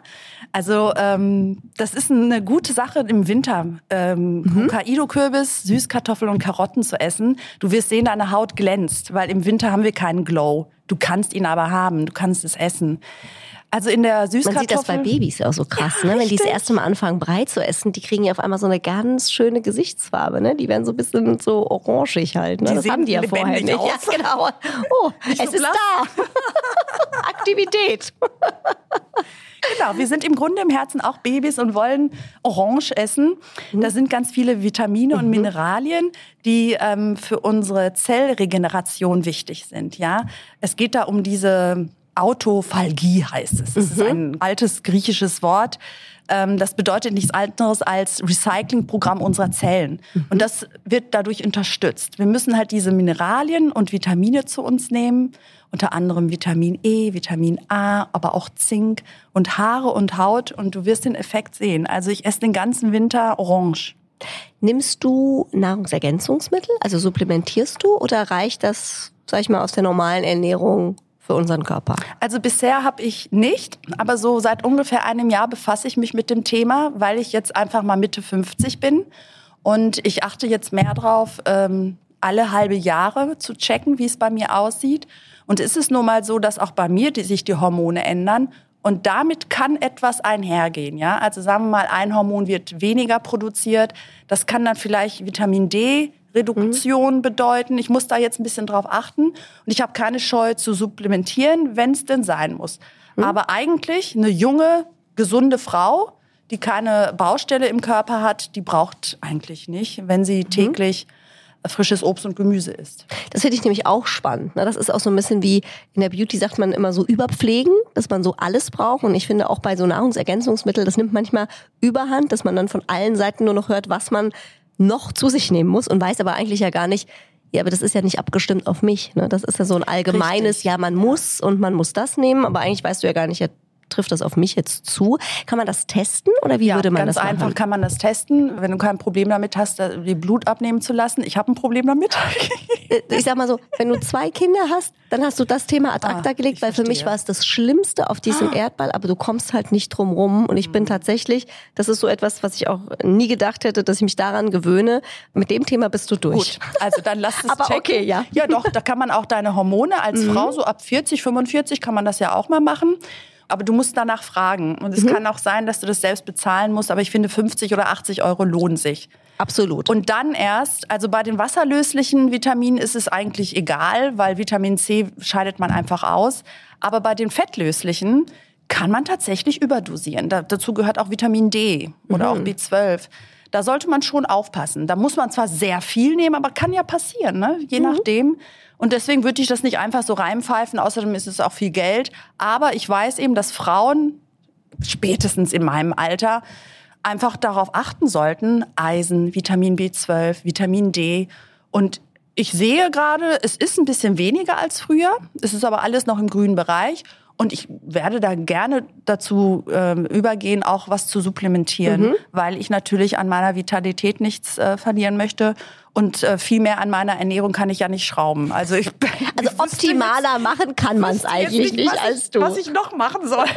Also ähm, das ist eine gute Sache im Winter, ähm, Mhm. Hokkaido-Kürbis, Süßkartoffel und Karotten zu essen. Du wirst sehen, deine Haut glänzt, weil im Winter haben wir keinen Glow. Du kannst ihn aber haben, du kannst es essen. Also in der Man Süßkartoffel... sieht das bei Babys auch so krass, Ja, ne? Wenn die das erste Mal anfangen, Brei zu essen, die kriegen ja auf einmal so eine ganz schöne Gesichtsfarbe, ne? Die werden so ein bisschen so orangig halt, ne? Die das sehen haben die ja vorher nicht. aus. Ja, genau. Oh, es so ist da. Aktivität. Genau, wir sind im Grunde im Herzen auch Babys und wollen Orange essen. Da sind ganz viele Vitamine und Mineralien, die ähm, für unsere Zellregeneration wichtig sind. Ja, es geht da um diese Autophagie heißt es. Das ist ein altes griechisches Wort. Ähm, das bedeutet nichts anderes als Recyclingprogramm unserer Zellen. Und das wird dadurch unterstützt. Wir müssen halt diese Mineralien und Vitamine zu uns nehmen, unter anderem Vitamin E, Vitamin A, aber auch Zink und Haare und Haut. Und du wirst den Effekt sehen. Also ich esse den ganzen Winter Orange. Nimmst du Nahrungsergänzungsmittel? Also supplementierst du oder reicht das, sag ich mal, aus der normalen Ernährung für unseren Körper? Also bisher habe ich nicht, aber so seit ungefähr einem Jahr befasse ich mich mit dem Thema, weil ich jetzt einfach mal Mitte 50 bin und ich achte jetzt mehr drauf, ähm, alle halbe Jahre zu checken, wie es bei mir aussieht. Und es ist nun mal so, dass auch bei mir die, sich die Hormone ändern. Und damit kann etwas einhergehen, ja. Also sagen wir mal, ein Hormon wird weniger produziert. Das kann dann vielleicht Vitamin D Reduktion bedeuten. Ich muss da jetzt ein bisschen drauf achten. Und ich habe keine Scheu zu supplementieren, wenn es denn sein muss. Aber eigentlich eine junge, gesunde Frau, die keine Baustelle im Körper hat, die braucht eigentlich nicht, wenn sie täglich frisches Obst und Gemüse isst. Das finde ich nämlich auch spannend. ne? Das ist auch so ein bisschen wie in der Beauty sagt man immer so überpflegen, dass man so alles braucht. Und ich finde auch bei so Nahrungsergänzungsmitteln, das nimmt manchmal Überhand, dass man dann von allen Seiten nur noch hört, was man noch zu sich nehmen muss und weiß aber eigentlich ja gar nicht, ja, aber das ist ja nicht abgestimmt auf mich. Ne? Das ist ja so ein allgemeines, Richtig. ja, man muss und man muss das nehmen, aber eigentlich weißt du ja gar nicht, ja, trifft das auf mich jetzt zu. Kann man das testen oder wie würde man ganz das machen? einfach kann man das testen, wenn du kein Problem damit hast, da- dir Blut abnehmen zu lassen. Ich habe ein Problem damit. Äh, ich sag mal so, wenn du zwei Kinder hast, dann hast du das Thema ad acta Ah, gelegt, weil für mich war es das Schlimmste auf diesem Erdball, aber du kommst halt nicht drum rum. Und ich Mhm. bin tatsächlich, das ist so etwas, was ich auch nie gedacht hätte, dass ich mich daran gewöhne. Mit dem Thema bist du durch. Gut, also dann lass es Aber checken. okay, ja. Mhm. Ja, doch, da kann man auch deine Hormone als Frau, so ab 40, 45 kann man das ja auch mal machen. Aber du musst danach fragen. Und Mhm. es kann auch sein, dass du das selbst bezahlen musst. Aber ich finde, 50 oder 80 Euro lohnen sich. Absolut. Und dann erst, also bei den wasserlöslichen Vitaminen ist es eigentlich egal, weil Vitamin C scheidet man einfach aus. Aber bei den fettlöslichen kann man tatsächlich überdosieren. Da, dazu gehört auch Vitamin D oder auch B12. Da sollte man schon aufpassen. Da muss man zwar sehr viel nehmen, aber kann ja passieren, ne? je nachdem. Und deswegen würde ich das nicht einfach so reinpfeifen. Außerdem ist es auch viel Geld. Aber ich weiß eben, dass Frauen spätestens in meinem Alter einfach darauf achten sollten, Eisen, Vitamin B12, Vitamin D. Und ich sehe gerade, es ist ein bisschen weniger als früher. Es ist aber alles noch im grünen Bereich. Und ich werde da gerne dazu ähm, übergehen, auch was zu supplementieren, weil ich natürlich an meiner Vitalität nichts äh, verlieren möchte. Und äh, viel mehr an meiner Ernährung kann ich ja nicht schrauben. Also, ich, also ich optimaler machen kann man es jetzt- jetzt eigentlich nicht was als du. Was ich noch machen soll.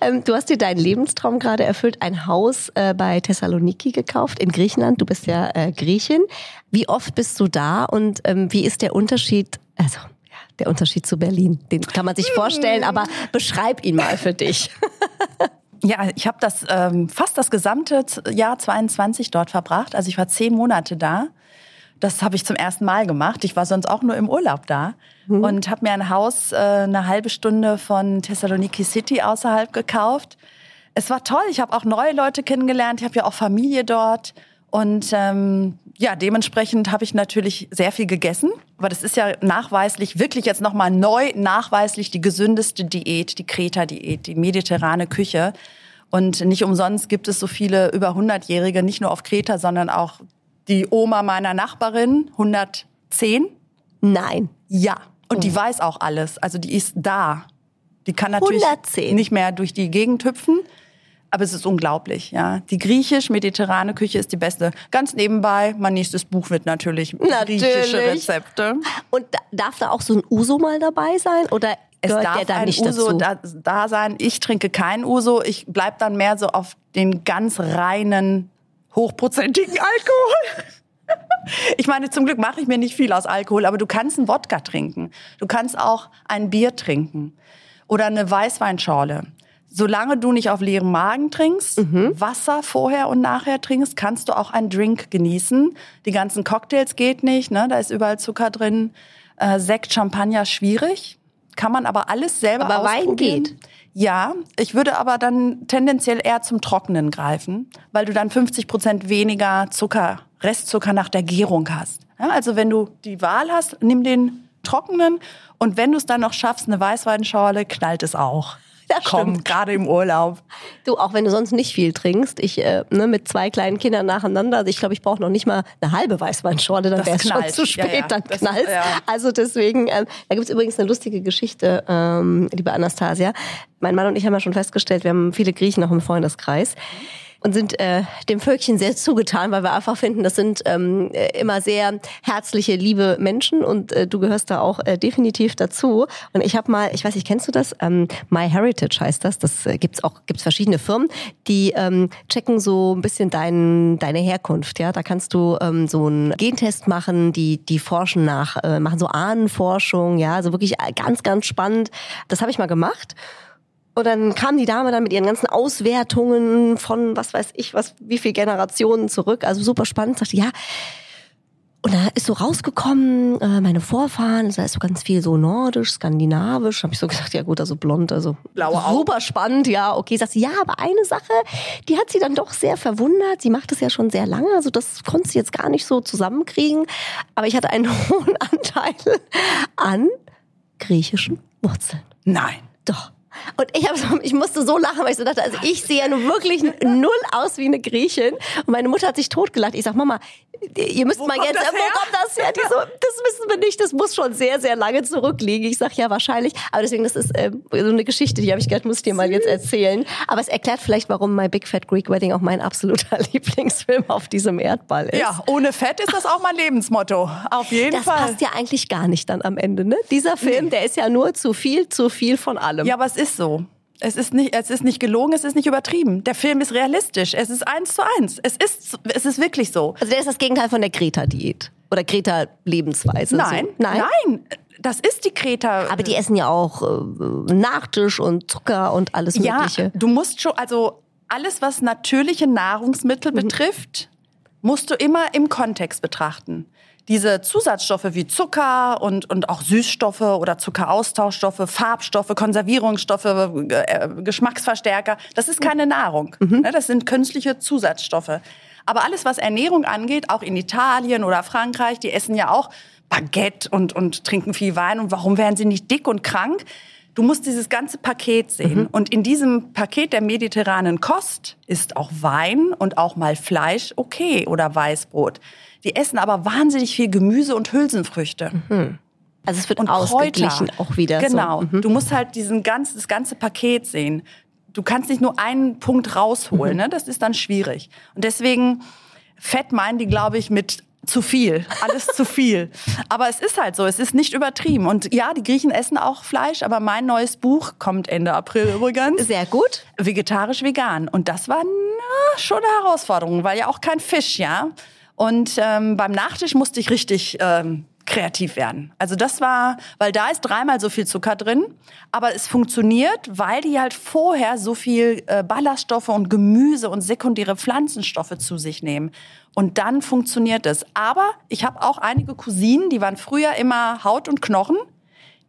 Ähm, du hast dir deinen Lebenstraum gerade erfüllt, ein Haus äh, bei Thessaloniki gekauft in Griechenland. Du bist ja äh, Griechin. Wie oft bist du da und ähm, wie ist der Unterschied? Also der Unterschied zu Berlin, den kann man sich vorstellen, aber beschreib ihn mal für dich. Ja, ich habe das ähm, fast das gesamte Jahr 22 dort verbracht. Also ich war zehn Monate da. Das habe ich zum ersten Mal gemacht. Ich war sonst auch nur im Urlaub da und habe mir ein Haus äh, eine halbe Stunde von Thessaloniki City außerhalb gekauft. Es war toll. Ich habe auch neue Leute kennengelernt. Ich habe ja auch Familie dort. Und ähm, ja, dementsprechend habe ich natürlich sehr viel gegessen. Aber das ist ja nachweislich, wirklich jetzt nochmal neu nachweislich die gesündeste Diät, die Kreta-Diät, die mediterrane Küche. Und nicht umsonst gibt es so viele über 100-Jährige, nicht nur auf Kreta, sondern auch die Oma meiner Nachbarin, 110. Nein. Ja. Und die weiß auch alles. Also die ist da. Die kann natürlich 110. nicht mehr durch die Gegend hüpfen. Aber es ist unglaublich, ja. Die griechisch-mediterrane Küche ist die beste. Ganz nebenbei, mein nächstes Buch wird natürlich, natürlich. griechische Rezepte. Und darf da auch so ein Uso mal dabei sein? Oder es darf da ein Uso da, da, sein. Ich trinke kein Uso. Ich bleib dann mehr so auf den ganz reinen, hochprozentigen Alkohol. Ich meine, zum Glück mache ich mir nicht viel aus Alkohol, aber du kannst einen Wodka trinken. Du kannst auch ein Bier trinken oder eine Weißweinschorle. Solange du nicht auf leerem Magen trinkst, mhm. Wasser vorher und nachher trinkst, kannst du auch einen Drink genießen. Die ganzen Cocktails geht nicht, ne? da ist überall Zucker drin. Äh, Sekt, Champagner schwierig. Kann man aber alles selber aber ausprobieren. Wein geht. Ja, ich würde aber dann tendenziell eher zum Trockenen greifen, weil du dann 50 Prozent weniger Zucker, Restzucker nach der Gärung hast. Ja, also wenn du die Wahl hast, nimm den trockenen und wenn du es dann noch schaffst, eine Weißweinschorle, knallt es auch. Ja, Komm, gerade im Urlaub. Du, auch wenn du sonst nicht viel trinkst, ich äh, ne, mit zwei kleinen Kindern nacheinander, also ich glaube, ich brauche noch nicht mal eine halbe Weißweinschorle, dann wäre es schon zu spät, ja, ja. dann knallt. Ja. Also deswegen, ähm, da gibt's übrigens eine lustige Geschichte, ähm, liebe Anastasia. Mein Mann und ich haben ja schon festgestellt, wir haben viele Griechen noch im Freundeskreis. Mhm und sind äh, dem Völkchen sehr zugetan, weil wir einfach finden, das sind ähm, äh, immer sehr herzliche, liebe Menschen und äh, du gehörst da auch äh, definitiv dazu. Und ich habe mal, ich weiß nicht, kennst du das? Ähm, My Heritage heißt das. Das äh, gibt's auch, gibt's verschiedene Firmen, die ähm, checken so ein bisschen dein, deine Herkunft. Ja, da kannst du ähm, so einen Gentest machen, die die forschen nach, äh, machen so Ahnenforschung. Ja, also wirklich äh, ganz, ganz spannend. Das habe ich mal gemacht. Und dann kam die Dame dann mit ihren ganzen Auswertungen von was weiß ich, was, wie viel Generationen zurück. Also super spannend. Sagte, ja. Und da ist so rausgekommen, äh, meine Vorfahren, da ist so ganz viel so nordisch, skandinavisch. Habe ich so gedacht, ja gut, also blond, also Blaue super spannend, ja, okay. Sagt sie, ja, aber eine Sache, die hat sie dann doch sehr verwundert. Sie macht es ja schon sehr lange, also das konnte sie jetzt gar nicht so zusammenkriegen. Aber ich hatte einen hohen Anteil an griechischen Wurzeln. Nein. Doch. Und ich, hab so, ich musste so lachen, weil ich so dachte, also ich sehe ja nun wirklich null aus wie eine Griechin. Und meine Mutter hat sich totgelacht. Ich sag, Mama, ihr müsst wo mal jetzt, wo kommt das her? Die so, das wissen wir nicht, das muss schon sehr, sehr lange zurückliegen. Ich sag, ja, wahrscheinlich. Aber deswegen, das ist äh, so eine Geschichte, die habe ich gedacht, muss ich dir mal jetzt erzählen. Aber es erklärt vielleicht, warum My Big Fat Greek Wedding auch mein absoluter Lieblingsfilm auf diesem Erdball ist. Ja, ohne Fett ist das auch mein Lebensmotto. Auf jeden das Fall. Das passt ja eigentlich gar nicht dann am Ende, ne? Dieser Film, nee. der ist ja nur zu viel, zu viel von allem. Ja, aber es ist so. Es ist nicht, es ist nicht gelogen, es ist nicht übertrieben. Der Film ist realistisch. Es ist eins zu eins. Es ist, es ist wirklich so. Also der ist das Gegenteil von der Greta-Diät oder Greta-Lebensweise. Nein, so. nein, nein. Das ist die Greta. Aber die essen ja auch äh, Nachtisch und Zucker und alles Mögliche. Ja, du musst schon, also alles, was natürliche Nahrungsmittel mhm. betrifft, musst du immer im Kontext betrachten diese Zusatzstoffe wie Zucker und, und auch Süßstoffe oder Zuckeraustauschstoffe, Farbstoffe, Konservierungsstoffe, äh, Geschmacksverstärker, das ist keine Nahrung. Mhm. Ne, das sind künstliche Zusatzstoffe. Aber alles, was Ernährung angeht, auch in Italien oder Frankreich, die essen ja auch Baguette und, und trinken viel Wein. Und warum werden sie nicht dick und krank? Du musst dieses ganze Paket sehen. Mhm. Und in diesem Paket der mediterranen Kost ist auch Wein und auch mal Fleisch okay oder Weißbrot. Die essen aber wahnsinnig viel Gemüse und Hülsenfrüchte. Mhm. Also es wird und ausgeglichen Kräuter. auch wieder. Genau. So. Mhm. Du musst halt diesen ganz, das ganze Paket sehen. Du kannst nicht nur einen Punkt rausholen, mhm. ne? Das ist dann schwierig. Und deswegen Fett meinen die, glaube ich, mit zu viel, alles zu viel. Aber es ist halt so, es ist nicht übertrieben. Und ja, die Griechen essen auch Fleisch, aber mein neues Buch kommt Ende April übrigens. Sehr gut. Vegetarisch-vegan. Und das war na, schon eine Herausforderung, weil ja auch kein Fisch, ja. Und ähm, beim Nachtisch musste ich richtig ähm, kreativ werden. Also das war, weil da ist dreimal so viel Zucker drin, aber es funktioniert, weil die halt vorher so viel äh, Ballaststoffe und Gemüse und sekundäre Pflanzenstoffe zu sich nehmen. Und dann funktioniert es. Aber ich habe auch einige Cousinen, die waren früher immer Haut und Knochen,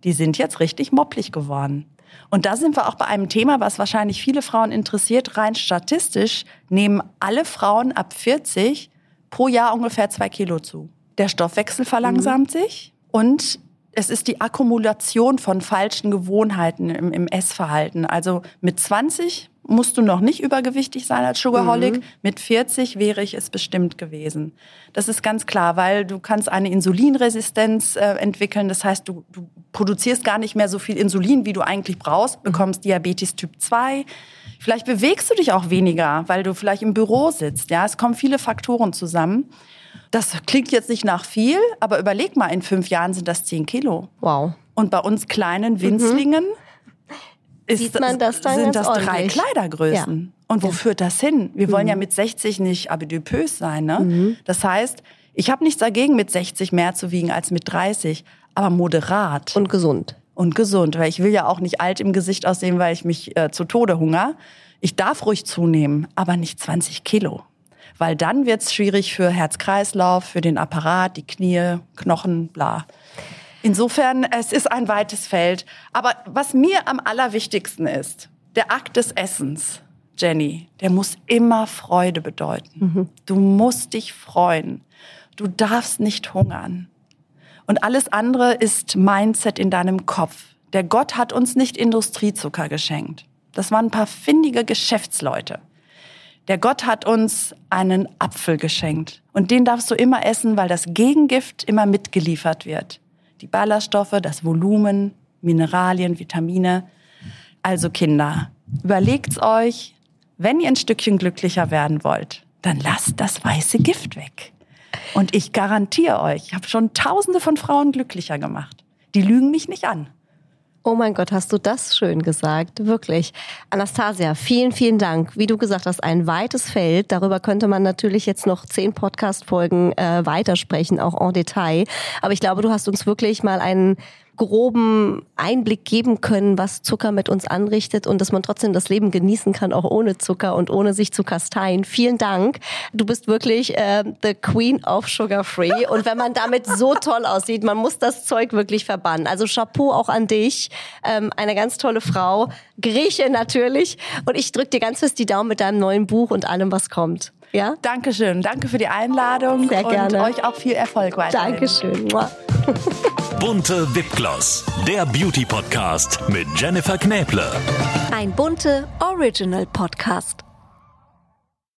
die sind jetzt richtig mopplig geworden. Und da sind wir auch bei einem Thema, was wahrscheinlich viele Frauen interessiert. Rein statistisch nehmen alle Frauen ab 40 pro Jahr ungefähr zwei Kilo zu. Der Stoffwechsel verlangsamt mhm. sich und es ist die Akkumulation von falschen Gewohnheiten im, im Essverhalten. Also mit 20 musst du noch nicht übergewichtig sein als Sugarholic. Mhm. Mit 40 wäre ich es bestimmt gewesen. Das ist ganz klar, weil du kannst eine Insulinresistenz äh, entwickeln. Das heißt, du, du produzierst gar nicht mehr so viel Insulin, wie du eigentlich brauchst, bekommst Diabetes Typ 2 Vielleicht bewegst du dich auch weniger, weil du vielleicht im Büro sitzt. Ja, es kommen viele Faktoren zusammen. Das klingt jetzt nicht nach viel, aber überleg mal, in fünf Jahren sind das zehn Kilo. Wow. Und bei uns kleinen Winzlingen ist, Sieht man das dann sind das drei ordentlich. Kleidergrößen. Und wo führt das hin? Wir wollen ja mit 60 nicht abidupös sein. Ne? Das heißt, ich habe nichts dagegen, mit 60 mehr zu wiegen als mit 30, aber moderat Und gesund. Und gesund, weil ich will ja auch nicht alt im Gesicht aussehen, weil ich mich äh, zu Tode hunger. Ich darf ruhig zunehmen, aber nicht 20 Kilo. Weil dann wird's schwierig für Herz-Kreislauf, für den Apparat, die Knie, Knochen, bla. Insofern, es ist ein weites Feld. Aber was mir am allerwichtigsten ist, der Akt des Essens, Jenny, der muss immer Freude bedeuten. Du musst dich freuen. Du darfst nicht hungern. Und alles andere ist Mindset in deinem Kopf. Der Gott hat uns nicht Industriezucker geschenkt. Das waren ein paar findige Geschäftsleute. Der Gott hat uns einen Apfel geschenkt. Und den darfst du immer essen, weil das Gegengift immer mitgeliefert wird. Die Ballaststoffe, das Volumen, Mineralien, Vitamine. Also Kinder, überlegt's euch, wenn ihr ein Stückchen glücklicher werden wollt, dann lasst das weiße Gift weg. Und ich garantiere euch, ich habe schon tausende von Frauen glücklicher gemacht. Die lügen mich nicht an. Oh mein Gott, hast du das schön gesagt. Wirklich. Anastasia, vielen, vielen Dank. Wie du gesagt hast, ein weites Feld. Darüber könnte man natürlich jetzt noch zehn Podcast-Folgen äh, weitersprechen, auch en Detail. Aber ich glaube, du hast uns wirklich mal einen groben Einblick geben können, was Zucker mit uns anrichtet und dass man trotzdem das Leben genießen kann, auch ohne Zucker und ohne sich zu kasteien. Vielen Dank. Du bist wirklich äh, the Queen of Sugar Free. Und wenn man damit so toll aussieht, man muss das Zeug wirklich verbannen. Also Chapeau auch an dich. Ähm, eine ganz tolle Frau. Grieche natürlich. Und ich drücke dir ganz fest die Daumen mit deinem neuen Buch und allem, was kommt. Ja? Dankeschön. Danke für die Einladung. Sehr gerne. Und euch auch viel Erfolg weiterhin. Dankeschön. Bunte Wipgloss, der Beauty Podcast mit Jennifer Knäble. Ein bunte Original Podcast.